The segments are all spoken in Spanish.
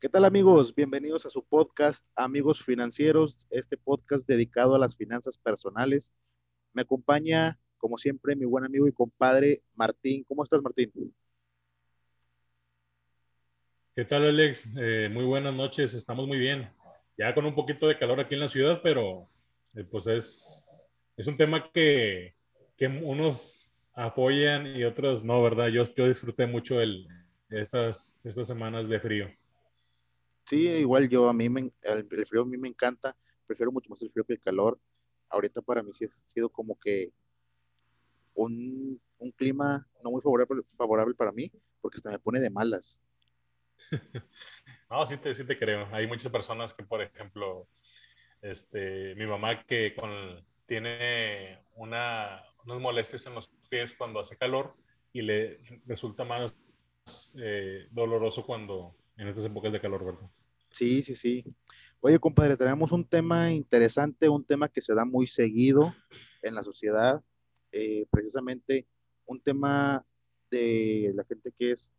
¿Qué tal amigos? Bienvenidos a su podcast Amigos Financieros, este podcast dedicado a las finanzas personales. Me acompaña, como siempre, mi buen amigo y compadre Martín. ¿Cómo estás, Martín? ¿Qué tal, Alex? Eh, muy buenas noches, estamos muy bien. Ya con un poquito de calor aquí en la ciudad, pero eh, pues es, es un tema que, que, unos apoyan y otros no, ¿verdad? Yo, yo disfruté mucho el, estas, estas semanas de frío. Sí, igual yo, a mí me, el, frío a mí me encanta, prefiero mucho más el frío que el calor. Ahorita para mí sí ha sido como que un, un clima no muy favorable, favorable para mí, porque hasta me pone de malas. no, sí te, sí te creo. Hay muchas personas que, por ejemplo, este, mi mamá que con, tiene una, unas molestias en los pies cuando hace calor y le resulta más eh, doloroso cuando en estas épocas de calor, ¿verdad? Sí, sí, sí. Oye, compadre, tenemos un tema interesante, un tema que se da muy seguido en la sociedad, eh, precisamente un tema de la gente que es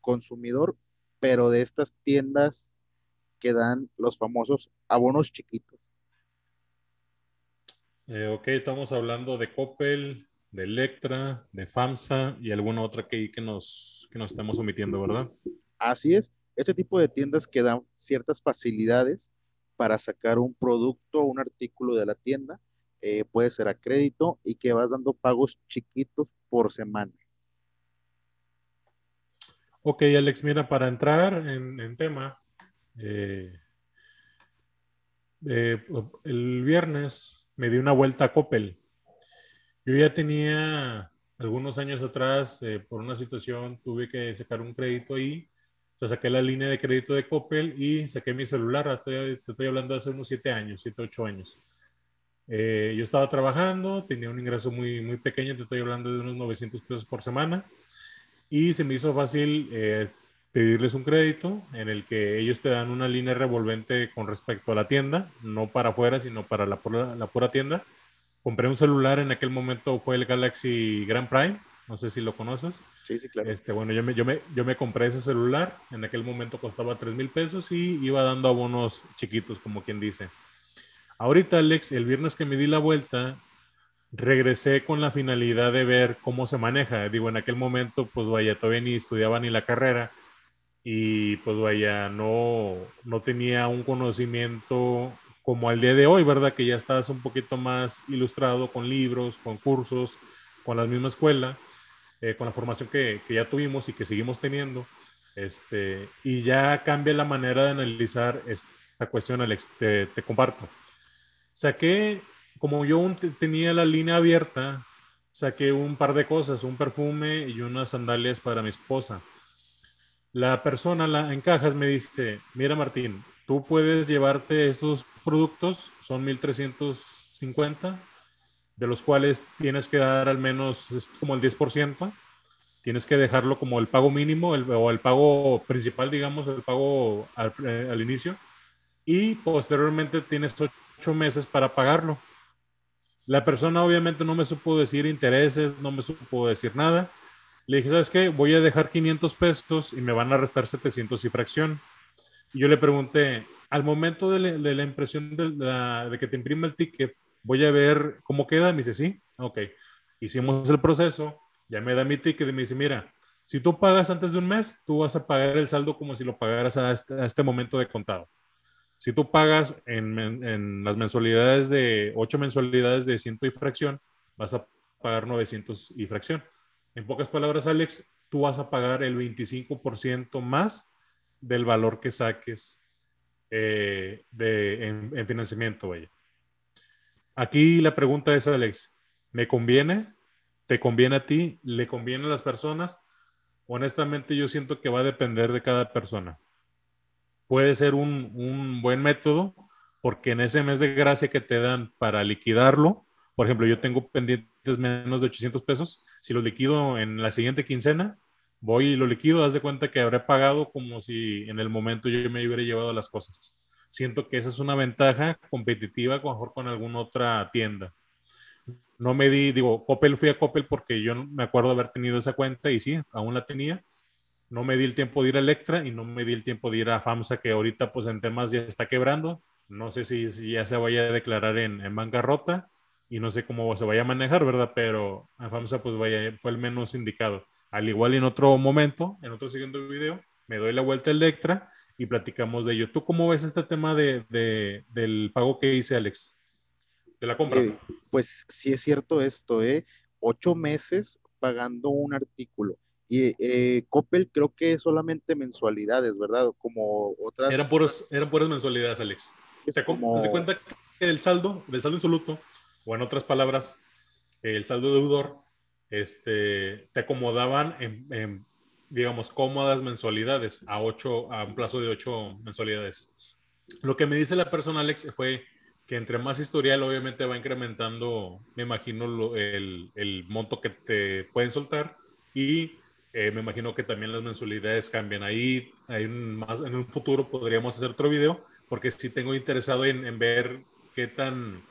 consumidor pero de estas tiendas que dan los famosos abonos chiquitos. Eh, ok, estamos hablando de Coppel, de Electra, de FAMSA y alguna otra que, que, nos, que nos estamos omitiendo, ¿verdad? Así es. Este tipo de tiendas que dan ciertas facilidades para sacar un producto o un artículo de la tienda, eh, puede ser a crédito y que vas dando pagos chiquitos por semana. Ok, Alex, mira, para entrar en, tema, eh, eh, el viernes me di una vuelta a Coppel. Yo ya tenía algunos años atrás, eh, por una situación, tuve que sacar un crédito ahí. O sea, saqué la línea de crédito de Coppel y saqué mi celular. te estoy hablando de hace unos siete años, siete, ocho años. yo estaba trabajando, tenía un ingreso muy, muy pequeño, te estoy hablando de unos 900 pesos por semana y se me hizo fácil eh, pedirles un crédito en el que ellos te dan una línea revolvente con respecto a la tienda, no para afuera, sino para la la pura tienda. Compré un celular, en aquel momento fue el Galaxy Grand Prime, no sé si lo conoces. Sí, sí, claro. Este, bueno, yo me, yo, me, yo me compré ese celular, en aquel momento costaba 3 mil pesos y iba dando abonos chiquitos, como quien dice. Ahorita, Alex, el viernes que me di la vuelta, regresé con la finalidad de ver cómo se maneja. Digo, en aquel momento, pues vaya, todavía ni estudiaba ni la carrera y pues vaya, no, no tenía un conocimiento como al día de hoy, ¿verdad? Que ya estás un poquito más ilustrado con libros, con cursos, con la misma escuela, eh, con la formación que, que, ya tuvimos y que seguimos teniendo. Este, y ya cambia la manera de analizar esta cuestión, Alex, te, comparto. Saqué como yo tenía la línea abierta, saqué un par de cosas, un perfume y unas sandalias para mi esposa. La persona la, en cajas me dice, mira Martín, tú puedes llevarte estos productos, son 1350, de los cuales tienes que dar al menos, es como el 10%, tienes que dejarlo como el pago mínimo o el pago principal, digamos, el pago al, eh, al inicio, y posteriormente tienes ocho meses para pagarlo. La persona obviamente no me supo decir intereses, no me supo decir nada. Le dije, ¿sabes qué? Voy a dejar 500 pesos y me van a restar 700 y fracción. Y yo le pregunté, al momento de, la impresión de, que te imprima el ticket, voy a ver cómo queda. Me dice, sí, ok. Hicimos el proceso, ya me da mi ticket y me dice, mira, si tú pagas antes de un mes, tú vas a pagar el saldo como si lo pagaras a este, este momento de contado. Si tú pagas en, las mensualidades de 8 mensualidades de ciento y fracción, vas a pagar 900 y fracción. En pocas palabras, Alex, tú vas a pagar el 25% más del valor que saques eh, de, en, financiamiento. Vaya. Aquí la pregunta es, Alex, ¿me conviene? ¿Te conviene a ti? ¿Le conviene a las personas? Honestamente, yo siento que va a depender de cada persona puede ser un, buen método porque en ese mes de gracia que te dan para liquidarlo, por ejemplo, yo tengo pendientes menos de 800 pesos, si lo liquido en la siguiente quincena, voy y lo liquido, haz de cuenta que habré pagado como si en el momento yo me hubiera llevado las cosas. Siento que esa es una ventaja competitiva mejor con alguna otra tienda. No me di, digo, Coppel fui a Coppel porque yo me acuerdo haber tenido esa cuenta y sí, aún la tenía, no me di el tiempo de ir a Electra y no me di el tiempo de ir a FAMSA, que ahorita pues en temas ya está quebrando. No sé si, ya se vaya a declarar en, en, bancarrota y no sé cómo se vaya a manejar, ¿verdad? Pero a FAMSA pues vaya, fue el menos indicado. Al igual en otro momento, en otro siguiente video, me doy la vuelta a Electra y platicamos de ello. ¿Tú cómo ves este tema de, de, del pago que hice, Alex? De la compra. Eh, pues sí es cierto esto, ¿eh? Ocho meses pagando un artículo. Y eh, Coppel creo que solamente mensualidades, ¿verdad? Como otras. Eran, puros, eran puras mensualidades, Alex. ¿Te, como... ¿Te cuenta que el saldo, el saldo insoluto, o en otras palabras, el saldo deudor, este, te acomodaban en, digamos, cómodas mensualidades a, ocho, a un plazo de ocho mensualidades. Lo que me dice la persona, Alex, fue que entre más historial, obviamente va incrementando, me imagino, el, el monto que te pueden soltar y eh, me imagino que también las mensualidades cambian. Ahí hay más, en un futuro podríamos hacer otro video, porque sí tengo interesado en, en ver qué tan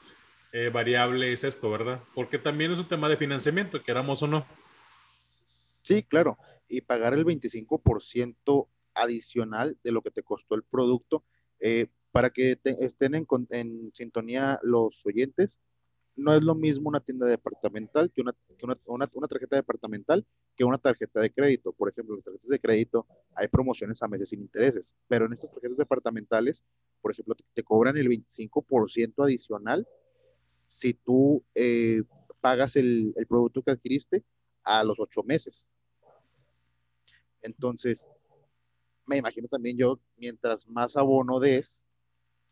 eh, variable es esto, ¿verdad? Porque también es un tema de financiamiento, queramos o no. Sí, claro. Y pagar el 25% adicional de lo que te costó el producto, eh, para que estén en, en sintonía los oyentes, no es lo mismo una tienda departamental que una, una, una, tarjeta departamental que una tarjeta de crédito. Por ejemplo, las tarjetas de crédito hay promociones a meses sin intereses, pero en estas tarjetas departamentales, por ejemplo, te, cobran el 25% adicional si tú eh, pagas el, el, producto que adquiriste a los ocho meses. Entonces, me imagino también yo, mientras más abono des,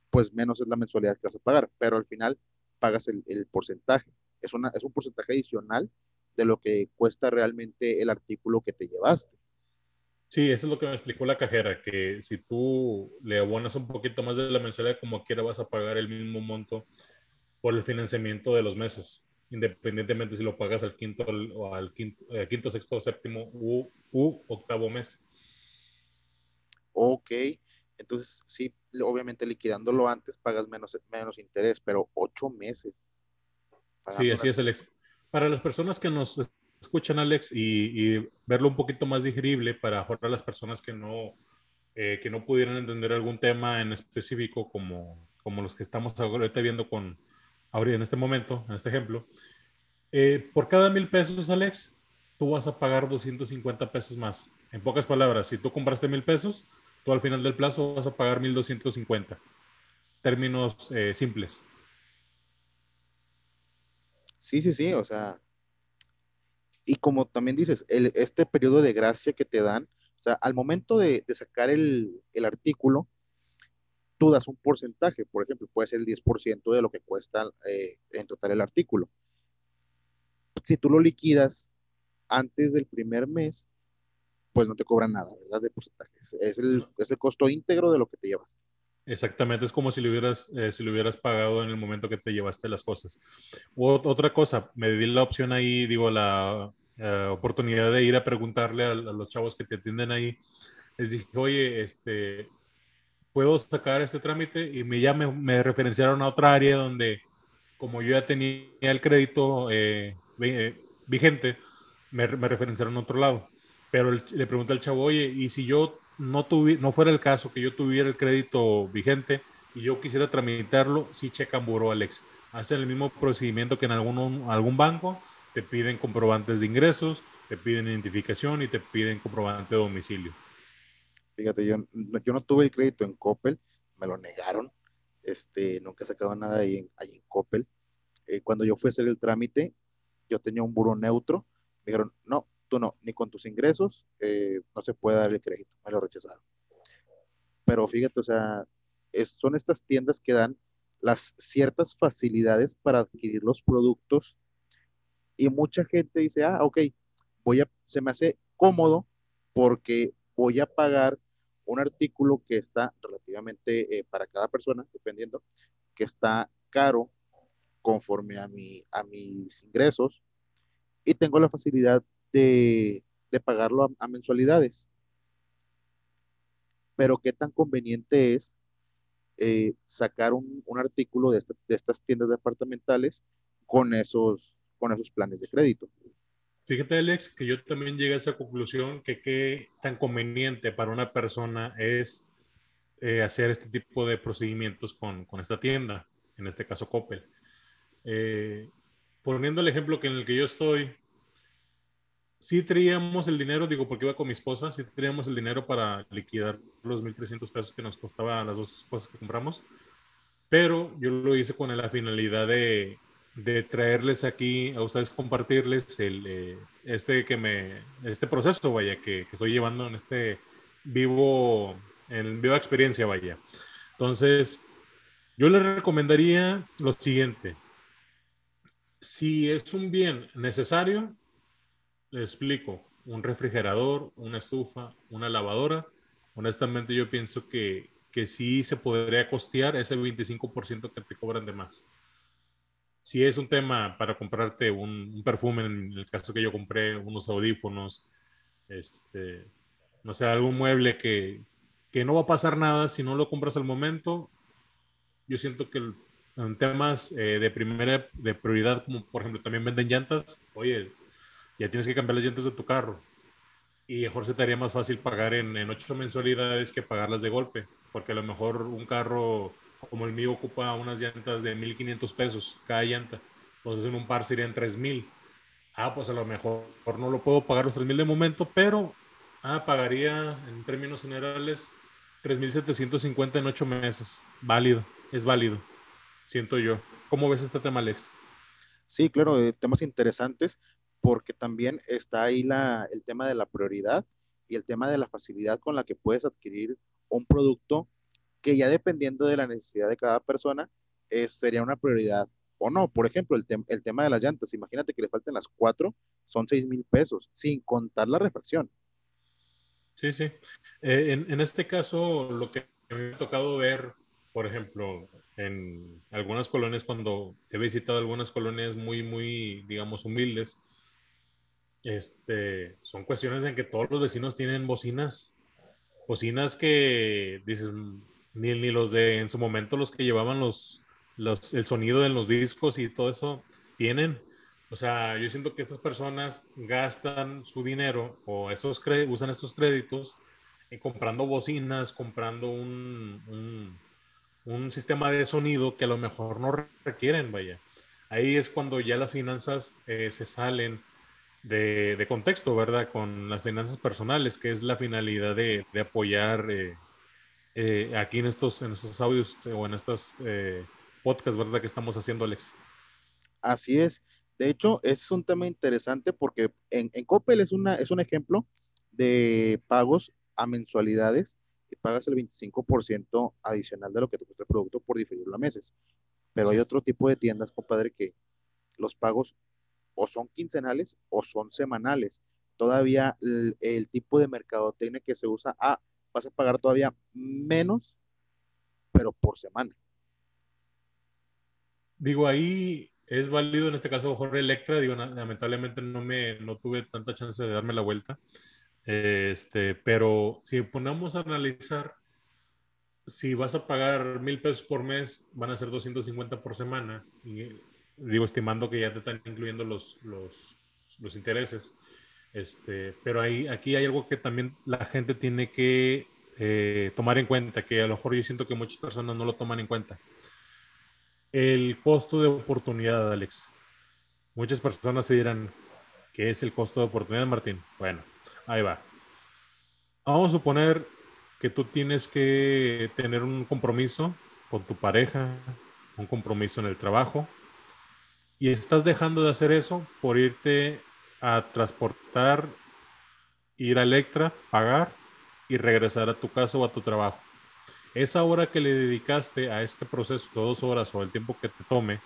pues menos es la mensualidad que vas a pagar, pero al final pagas el, porcentaje. Es, una, es un porcentaje adicional de lo que cuesta realmente el artículo que te llevaste. Sí, eso es lo que me explicó la cajera, que si tú le abonas un poquito más de la mensualidad, como quiera vas a pagar el mismo monto por el financiamiento de los meses, independientemente si lo pagas al quinto o al quinto, eh, quinto sexto, séptimo u, u, octavo mes. Ok, entonces sí, obviamente liquidándolo antes pagas menos, menos interés, pero ocho meses. Sí, así es, Alex. Para las personas que nos escuchan, Alex, y, verlo un poquito más digerible para ahorrar las personas que no, eh, que no pudieran entender algún tema en específico, como, como los que estamos ahorita viendo con, ahorita en este momento, en este ejemplo, eh, por cada mil pesos, Alex, tú vas a pagar 250 pesos más. En pocas palabras, si tú compraste mil pesos, tú al final del plazo vas a pagar 1250. Términos eh, simples. Sí, sí, sí, o sea, y como también dices, el, este periodo de gracia que te dan, o sea, al momento de, de sacar el, el, artículo, tú das un porcentaje, por ejemplo, puede ser el 10% de lo que cuesta eh, en total el artículo. Si tú lo liquidas antes del primer mes, pues no te cobran nada, ¿verdad? De porcentaje. Es el, es el costo íntegro de lo que te llevaste. Exactamente, es como si lo hubieras, eh, si lo hubieras pagado en el momento que te llevaste las cosas. otra cosa, me di la opción ahí, digo, la eh, oportunidad de ir a preguntarle a, a, los chavos que te atienden ahí. Les dije, oye, este, ¿puedo sacar este trámite? Y me, ya me, me referenciaron a otra área donde, como yo ya tenía el crédito eh, eh vigente, me, me, referenciaron a otro lado. Pero el, le pregunté al chavo, oye, ¿y si yo no, tuvi, no fuera el caso que yo tuviera el crédito vigente y yo quisiera tramitarlo, sí checan buró, Alex. Hacen el mismo procedimiento que en algún, algún banco, te piden comprobantes de ingresos, te piden identificación y te piden comprobante de domicilio. Fíjate, yo, yo no tuve el crédito en Coppel, me lo negaron, este, nunca he sacado nada ahí en, ahí en Coppel. Eh, cuando yo fui a hacer el trámite, yo tenía un buro neutro, me dijeron, no, tú no, ni con tus ingresos eh, no se puede dar el crédito, me lo rechazaron. Pero fíjate, o sea, es, son estas tiendas que dan las ciertas facilidades para adquirir los productos y mucha gente dice, ah, ok, voy a, se me hace cómodo porque voy a pagar un artículo que está relativamente eh, para cada persona, dependiendo, que está caro conforme a, mi, a mis ingresos y tengo la facilidad de, de pagarlo a, mensualidades. Pero qué tan conveniente es eh, sacar un, un artículo de, este, de, estas tiendas departamentales con esos, con esos planes de crédito. Fíjate, Alex, que yo también llegué a esa conclusión que qué tan conveniente para una persona es eh, hacer este tipo de procedimientos con, con, esta tienda, en este caso Coppel. Eh, poniendo el ejemplo que en el que yo estoy, sí traíamos el dinero, digo, porque iba con mi esposa, sí traíamos el dinero para liquidar los 1.300 pesos que nos costaba las dos cosas que compramos, pero yo lo hice con la finalidad de, de traerles aquí a ustedes, compartirles el, eh, este, que me, este proceso, vaya, que, que, estoy llevando en este vivo, en viva experiencia, vaya. Entonces, yo les recomendaría lo siguiente. Si es un bien necesario, les explico, un refrigerador, una estufa, una lavadora, honestamente yo pienso que, que sí se podría costear ese 25% que te cobran de más si es un tema para comprarte un, perfume, en el caso que yo compré, unos audífonos, este, no sé, algún mueble que, que no va a pasar nada si no lo compras al momento, yo siento que en temas eh, de primera, de prioridad, como por ejemplo también venden llantas, oye, ya tienes que cambiar las llantas de tu carro. Y mejor se te haría más fácil pagar en, en ocho mensualidades que pagarlas de golpe, porque a lo mejor un carro como el mío ocupa unas llantas de 1500 pesos cada llanta, entonces en un par serían 3000. Ah, pues a lo mejor no lo puedo pagar los 3000 de momento, pero ah, pagaría en términos generales 3750 en 8 meses. Válido, es válido, siento yo. ¿Cómo ves este tema, Alex? Sí, claro, eh, temas interesantes, porque también está ahí la, el tema de la prioridad y el tema de la facilidad con la que puedes adquirir un producto que ya dependiendo de la necesidad de cada persona, eh, sería una prioridad o no. Por ejemplo, el, el, tema de las llantas, imagínate que le falten las cuatro, son seis mil pesos, sin contar la refacción. Sí, sí. Eh, en, en, este caso, lo que me ha tocado ver, por ejemplo, en algunas colonias, cuando he visitado algunas colonias muy, muy, digamos, humildes, este, son cuestiones en que todos los vecinos tienen bocinas, bocinas que dices, ni, ni los de en su momento los que llevaban los, los, el sonido en los discos y todo eso tienen. O sea, yo siento que estas personas gastan su dinero o esos usan estos créditos en comprando bocinas, comprando un, un, un, sistema de sonido que a lo mejor no requieren, vaya. Ahí es cuando ya las finanzas eh, se salen de, de, contexto, ¿verdad? Con las finanzas personales, que es la finalidad de, de apoyar eh, eh, aquí en estos, en estos audios eh, o en estos eh, podcasts, ¿verdad? Que estamos haciendo, Alex. Así es. De hecho, es un tema interesante porque en, en Coppel es, una, es un ejemplo de pagos a mensualidades y pagas el 25% adicional de lo que te cuesta el producto por diferirlo a meses. Pero hay otro tipo de tiendas, compadre, que los pagos o son quincenales o son semanales. Todavía el, el tipo de mercadotecnia que se usa, ah, vas a pagar todavía menos, pero por semana. Digo, ahí es válido en este caso Jorge Electra, digo, lamentablemente no me no tuve tanta chance de darme la vuelta. Este, pero si ponemos a analizar, si vas a pagar mil pesos por mes, van a ser 250 por semana. Y digo, estimando que ya te están incluyendo los, los, los intereses. Este, pero ahí, aquí hay algo que también la gente tiene que eh, tomar en cuenta, que a lo mejor yo siento que muchas personas no lo toman en cuenta. El costo de oportunidad, Alex. Muchas personas se dirán, ¿qué es el costo de oportunidad, Martín? Bueno, ahí va. Vamos a suponer que tú tienes que tener un compromiso con tu pareja, un compromiso en el trabajo, y estás dejando de hacer eso por irte a transportar, ir a Electra, pagar y regresar a tu casa o a tu trabajo. Esa hora que le dedicaste a este proceso, dos horas o el tiempo que te tome,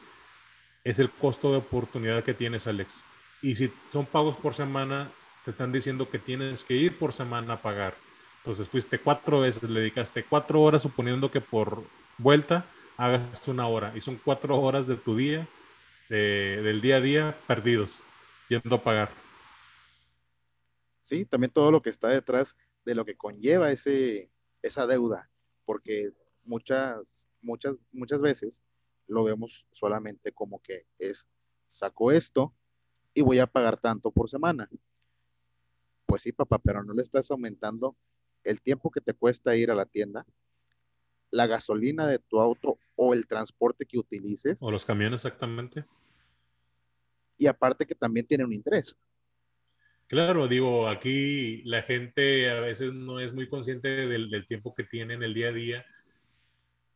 es el costo de oportunidad que tienes, Alex. Y si son pagos por semana, te están diciendo que tienes que ir por semana a pagar. Entonces fuiste cuatro veces, le dedicaste cuatro horas, suponiendo que por vuelta hagas una hora. Y son cuatro horas de tu día, del día a día, perdidos yendo a pagar. Sí, también todo lo que está detrás de lo que conlleva ese, esa deuda, porque muchas, muchas, muchas veces lo vemos solamente como que es, saco esto, y voy a pagar tanto por semana. Pues sí, papá, pero no le estás aumentando el tiempo que te cuesta ir a la tienda, la gasolina de tu auto o el transporte que utilices. O los camiones exactamente. Y aparte que también tiene un interés. Claro, digo, aquí la gente a veces no es muy consciente del, tiempo que tiene en el día a día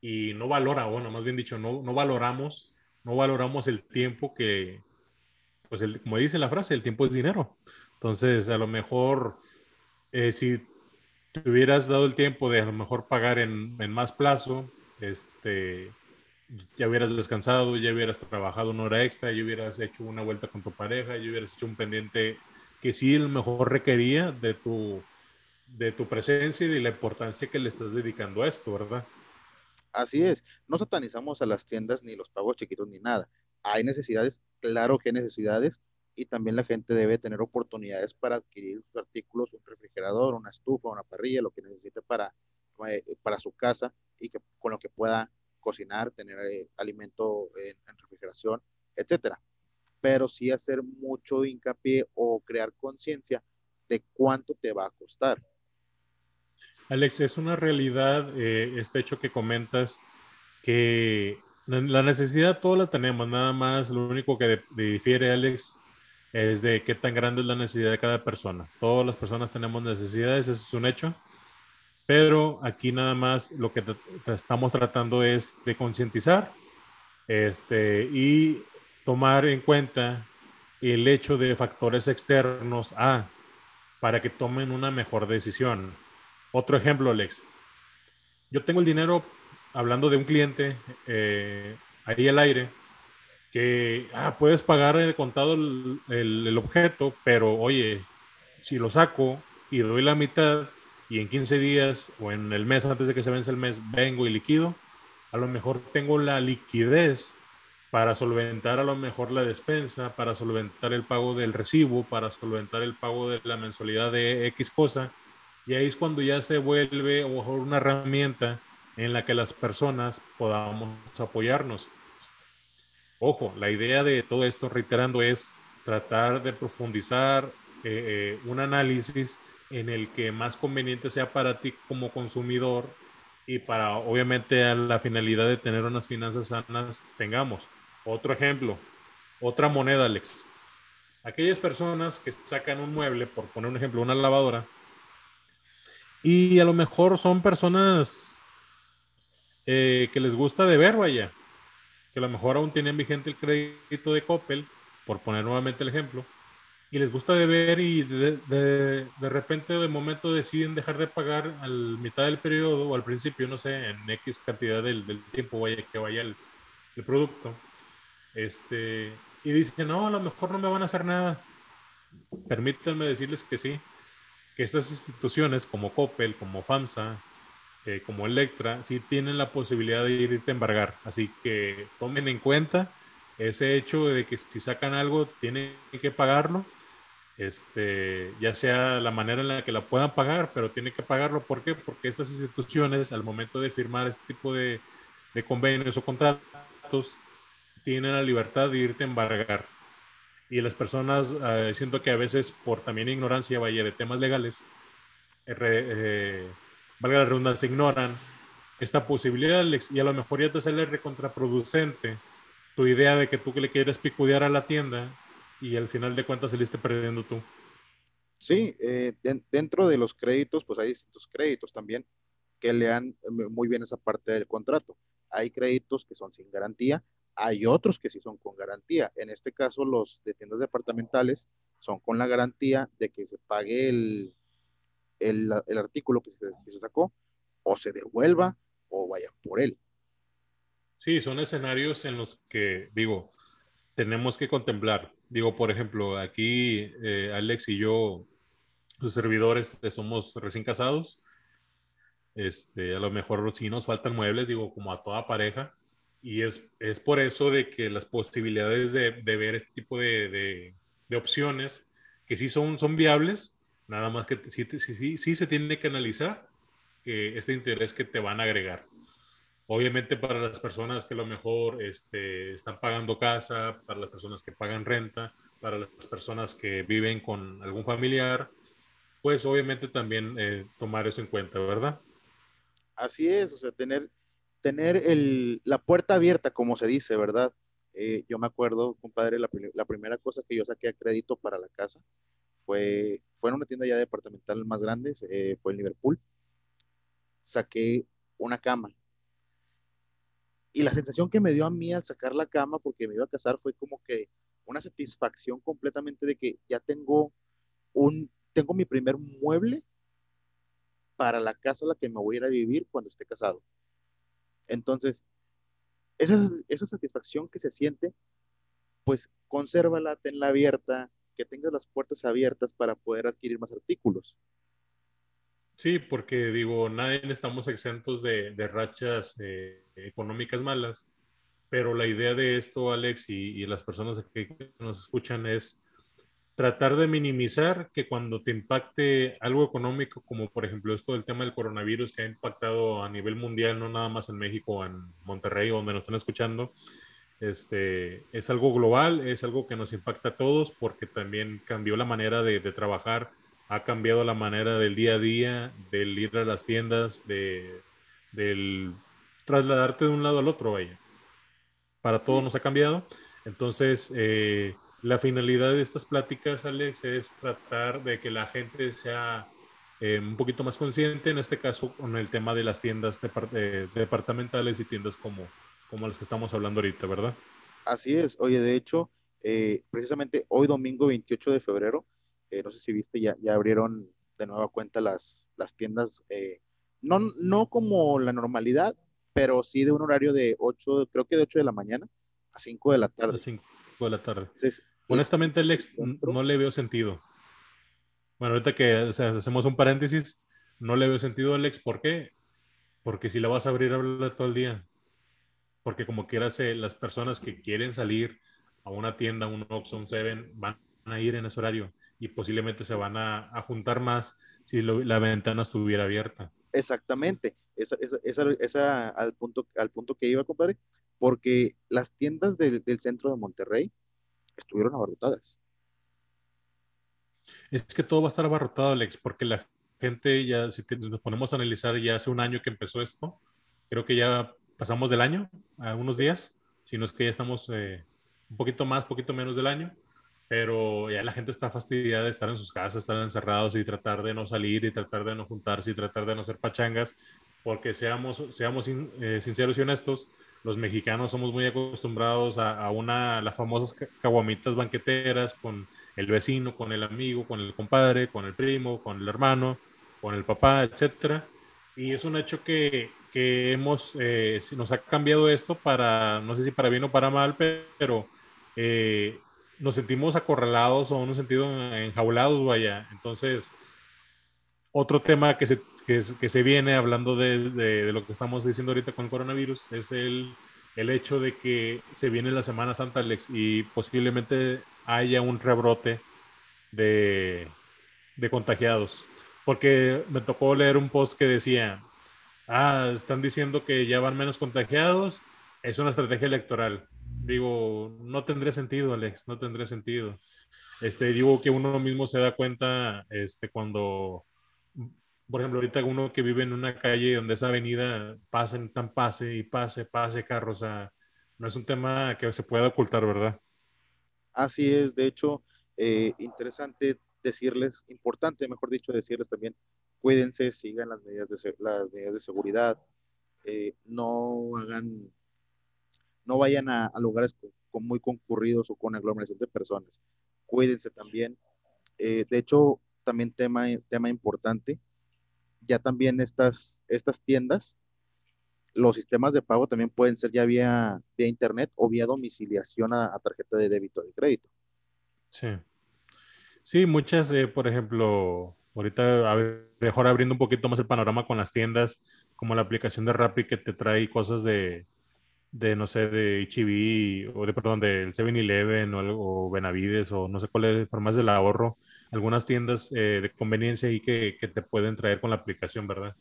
y no valora, bueno, más bien dicho, no, no valoramos, no valoramos el tiempo que, pues el, como dice la frase, el tiempo es dinero. Entonces, a lo mejor, eh, si te hubieras dado el tiempo de a lo mejor pagar en, en más plazo, este, ya hubieras descansado, ya hubieras trabajado una hora extra, ya hubieras hecho una vuelta con tu pareja, ya hubieras hecho un pendiente que sí el mejor requería de tu, de tu presencia y de la importancia que le estás dedicando a esto, ¿verdad? Así es, no satanizamos a las tiendas ni los pagos chiquitos ni nada. Hay necesidades, claro que hay necesidades, y también la gente debe tener oportunidades para adquirir sus artículos, un refrigerador, una estufa, una parrilla, lo que necesite para, eh, para su casa y que, con lo que pueda cocinar, tener eh, alimento en, en refrigeración, etcétera pero sí hacer mucho hincapié o crear conciencia de cuánto te va a costar. Alex, es una realidad eh, este hecho que comentas que la necesidad toda la tenemos, nada más lo único que difiere, Alex, es de qué tan grande es la necesidad de cada persona. Todas las personas tenemos necesidades, eso es un hecho, pero aquí nada más lo que estamos tratando es de concientizar este, y tomar en cuenta el hecho de factores externos a para que tomen una mejor decisión. Otro ejemplo, Alex. Yo tengo el dinero, hablando de un cliente, eh, ahí al aire, que ah, puedes pagar el contado el, el, objeto, pero oye, si lo saco y doy la mitad y en 15 días o en el mes antes de que se vence el mes vengo y liquido, a lo mejor tengo la liquidez para solventar a lo mejor la despensa, para solventar el pago del recibo, para solventar el pago de la mensualidad de X cosa. Y ahí es cuando ya se vuelve una herramienta en la que las personas podamos apoyarnos. Ojo, la idea de todo esto, reiterando, es tratar de profundizar eh, eh, un análisis en el que más conveniente sea para ti como consumidor y para obviamente la finalidad de tener unas finanzas sanas tengamos. Otro ejemplo, otra moneda, Alex. Aquellas personas que sacan un mueble, por poner un ejemplo, una lavadora, y a lo mejor son personas eh, que les gusta de ver, vaya, que a lo mejor aún tienen vigente el crédito de Coppel, por poner nuevamente el ejemplo, y les gusta de ver y de, de, repente de momento deciden dejar de pagar al mitad del periodo o al principio, no sé, en X cantidad del, del tiempo vaya que vaya el, el producto este, y dice, no, a lo mejor no me van a hacer nada. Permítanme decirles que sí, que estas instituciones como Coppel, como FAMSA, eh, como Electra, sí tienen la posibilidad de irte a embargar. Así que tomen en cuenta ese hecho de que si sacan algo, tienen que pagarlo. Este, ya sea la manera en la que la puedan pagar, pero tienen que pagarlo. ¿Por qué? Porque estas instituciones, al momento de firmar este tipo de, convenios o contratos, tienen la libertad de irte a embargar. Y las personas, eh, siento que a veces por también ignorancia, vaya, de temas legales, eh, eh, valga la redundancia, ignoran esta posibilidad y a lo mejor ya te sale recontraproducente tu idea de que tú que le quieres picudear a la tienda y al final de cuentas saliste perdiendo tú. Sí, dentro de los créditos, pues hay distintos créditos también que lean muy bien esa parte del contrato. Hay créditos que son sin garantía, hay otros que sí son con garantía. En este caso, los de tiendas departamentales son con la garantía de que se pague el, el, artículo que se, que se, sacó o se devuelva o vayan por él. Sí, son escenarios en los que, digo, tenemos que contemplar. Digo, por ejemplo, aquí eh, Alex y yo, los servidores, somos recién casados. Este, a lo mejor si nos faltan muebles, digo, como a toda pareja, y es, es por eso de que las posibilidades de, de ver este tipo de, de, opciones, que sí son, son viables, nada más que sí, sí, sí, sí se tiene que analizar eh, este interés que te van a agregar. Obviamente para las personas que a lo mejor este, están pagando casa, para las personas que pagan renta, para las personas que viven con algún familiar, pues obviamente también eh, tomar eso en cuenta, ¿verdad? Así es, o sea, tener, tener el, la puerta abierta, como se dice, ¿verdad? Eh, yo me acuerdo, compadre, la, la, primera cosa que yo saqué a crédito para la casa fue, fue en una tienda ya departamental más grande, eh, fue en Liverpool. Saqué una cama. Y la sensación que me dio a mí al sacar la cama, porque me iba a casar, fue como que una satisfacción completamente de que ya tengo un, tengo mi primer mueble para la casa a la que me voy a ir a vivir cuando esté casado. Entonces, esa, esa satisfacción que se siente, pues consérvala, tenla abierta, que tengas las puertas abiertas para poder adquirir más artículos. Sí, porque digo, nadie estamos exentos de, de rachas eh, económicas malas, pero la idea de esto, Alex, y, las personas que nos escuchan es tratar de minimizar que cuando te impacte algo económico, como por ejemplo esto del tema del coronavirus que ha impactado a nivel mundial, no nada más en México en Monterrey, donde nos están escuchando, este, es algo global, es algo que nos impacta a todos porque también cambió la manera de trabajar, ha cambiado la manera del día a día, del ir a las tiendas, de, del trasladarte de un lado al otro, vaya. Para todos nos ha cambiado. Entonces, eh, la finalidad de estas pláticas, Alex, es tratar de que la gente sea eh, un poquito más consciente, en este caso con el tema de las tiendas de, departamentales y tiendas como, como las que estamos hablando ahorita, ¿verdad? Así es. Oye, de hecho, eh, precisamente hoy domingo 28 de febrero, eh, no sé si viste, ya, ya abrieron de nueva cuenta las, las tiendas, no, no como la normalidad, pero sí de un horario de 8, creo que de 8 de la mañana a 5 de la tarde. A 5 de la tarde. Entonces, Honestamente, Alex, no le veo sentido. Bueno, ahorita que hacemos un paréntesis, no le veo sentido, Alex. ¿Por qué? Porque si la vas a abrir, hablar todo el día. Porque como quieras, eh, las personas que quieren salir a una tienda, un Oxxo, un Seven, van a ir en ese horario y posiblemente se van a, juntar más si la ventana estuviera abierta. Exactamente, esa, esa, esa, al, punto, al punto que iba, compadre, porque las tiendas del, del centro de Monterrey, estuvieron abarrotadas. Es que todo va a estar abarrotado, Alex, porque la gente ya, si nos ponemos a analizar, ya hace un año que empezó esto, creo que ya pasamos del año, a unos días, si no es que ya estamos eh, un poquito más, poquito menos del año, pero ya la gente está fastidiada de estar en sus casas, estar encerrados y tratar de no salir y tratar de no juntarse y tratar de no hacer pachangas, porque seamos, seamos eh, sinceros y honestos, los mexicanos somos muy acostumbrados a, una, las famosas caguamitas banqueteras con el vecino, con el amigo, con el compadre, con el primo, con el hermano, con el papá, etcétera. Y es un hecho que, que hemos, eh, nos ha cambiado esto para, no sé si para bien o para mal, pero eh, nos sentimos acorralados o en un sentido enjaulados, vaya. Entonces, otro tema que se que, se viene hablando de, de, lo que estamos diciendo ahorita con el coronavirus es el, el hecho de que se viene la Semana Santa, Alex, y posiblemente haya un rebrote de, de contagiados. Porque me tocó leer un post que decía, ah, están diciendo que ya van menos contagiados, es una estrategia electoral. Digo, no tendría sentido, Alex, no tendría sentido. Este, digo que uno mismo se da cuenta este, cuando por ejemplo, ahorita uno que vive en una calle donde esa avenida pasen tan pase y pase, pase carros, o sea, no es un tema que se pueda ocultar, ¿verdad? Así es, de hecho, eh, interesante decirles, importante, mejor dicho, decirles también, cuídense, sigan las medidas de, las medidas de seguridad, eh, no hagan, no vayan a, lugares con, muy concurridos o con aglomeración de personas, cuídense también. Eh, de hecho, también tema, tema importante, ya también estas, estas tiendas, los sistemas de pago también pueden ser ya vía, vía internet o vía domiciliación a, tarjeta de débito o de crédito. Sí. Sí, muchas, eh, por ejemplo, ahorita mejor abriendo un poquito más el panorama con las tiendas, como la aplicación de Rappi que te trae cosas de, de no sé, de HB o de, perdón, del 7-Eleven o, o, Benavides o no sé cuáles formas del ahorro algunas tiendas eh, de conveniencia ahí que, que, te pueden traer con la aplicación, ¿verdad?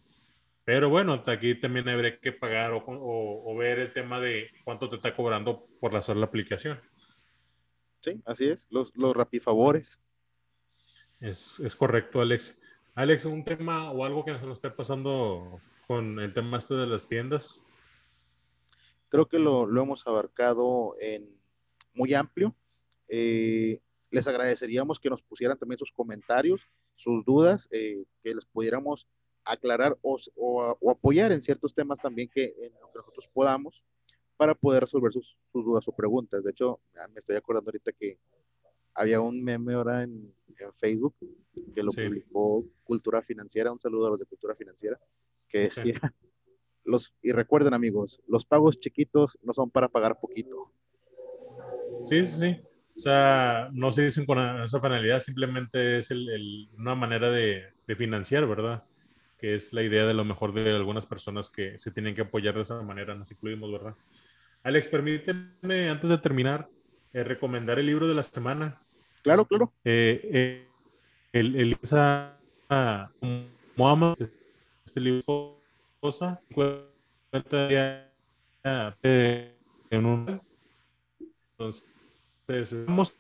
Pero bueno, aquí también habría que pagar o, o, ver el tema de cuánto te está cobrando por la sola aplicación. Sí, así es, los, los rapifavores. Es, es correcto, Alex. Alex, un tema o algo que nos esté pasando con el tema este de las tiendas. Creo que lo, lo hemos abarcado en muy amplio. Eh, les agradeceríamos que nos pusieran también sus comentarios, sus dudas, eh, que les pudiéramos aclarar o, o, apoyar en ciertos temas también que, nosotros podamos para poder resolver sus, sus, dudas o preguntas. De hecho, me estoy acordando ahorita que había un meme ahora en, en Facebook que lo publicó Cultura Financiera, un saludo a los de Cultura Financiera, que decía, los, y recuerden amigos, los pagos chiquitos no son para pagar poquito. Sí, sí, sí. O sea, no se dicen con esa finalidad, simplemente es el, una manera de, de, financiar, ¿verdad? Que es la idea de lo mejor de algunas personas que se tienen que apoyar de esa manera, nos incluimos, ¿verdad? Alex, permíteme, antes de terminar, eh, recomendar el libro de la semana. Claro, claro. Eh, eh, el, el esa, Mohamed, este libro, cosa, cuenta en un entonces vamos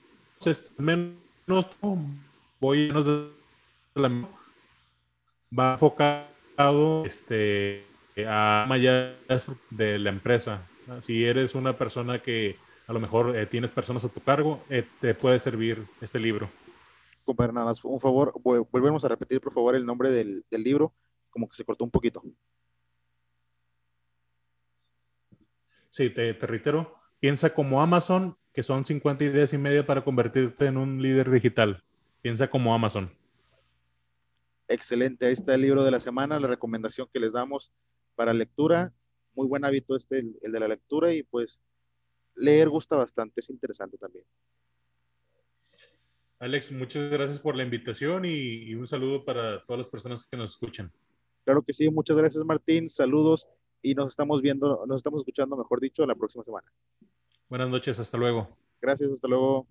menos voy a la va enfocado este a maya de la empresa. Si eres una persona que a lo mejor eh, tienes personas a tu cargo eh, te puede servir este libro. Compadre nada más un favor volvemos a repetir por favor el nombre del, del libro como que se cortó un poquito sí te, te reitero Piensa como Amazon, que son 50 ideas y media para convertirte en un líder digital. Piensa como Amazon. Excelente, ahí está el libro de la semana, la recomendación que les damos para lectura. Muy buen hábito este, el, de la lectura, y pues leer gusta bastante, es interesante también. Alex, muchas gracias por la invitación y, y, un saludo para todas las personas que nos escuchan. Claro que sí, muchas gracias Martín, saludos y nos estamos viendo, nos estamos escuchando, mejor dicho, la próxima semana. Buenas noches, hasta luego. Gracias, hasta luego.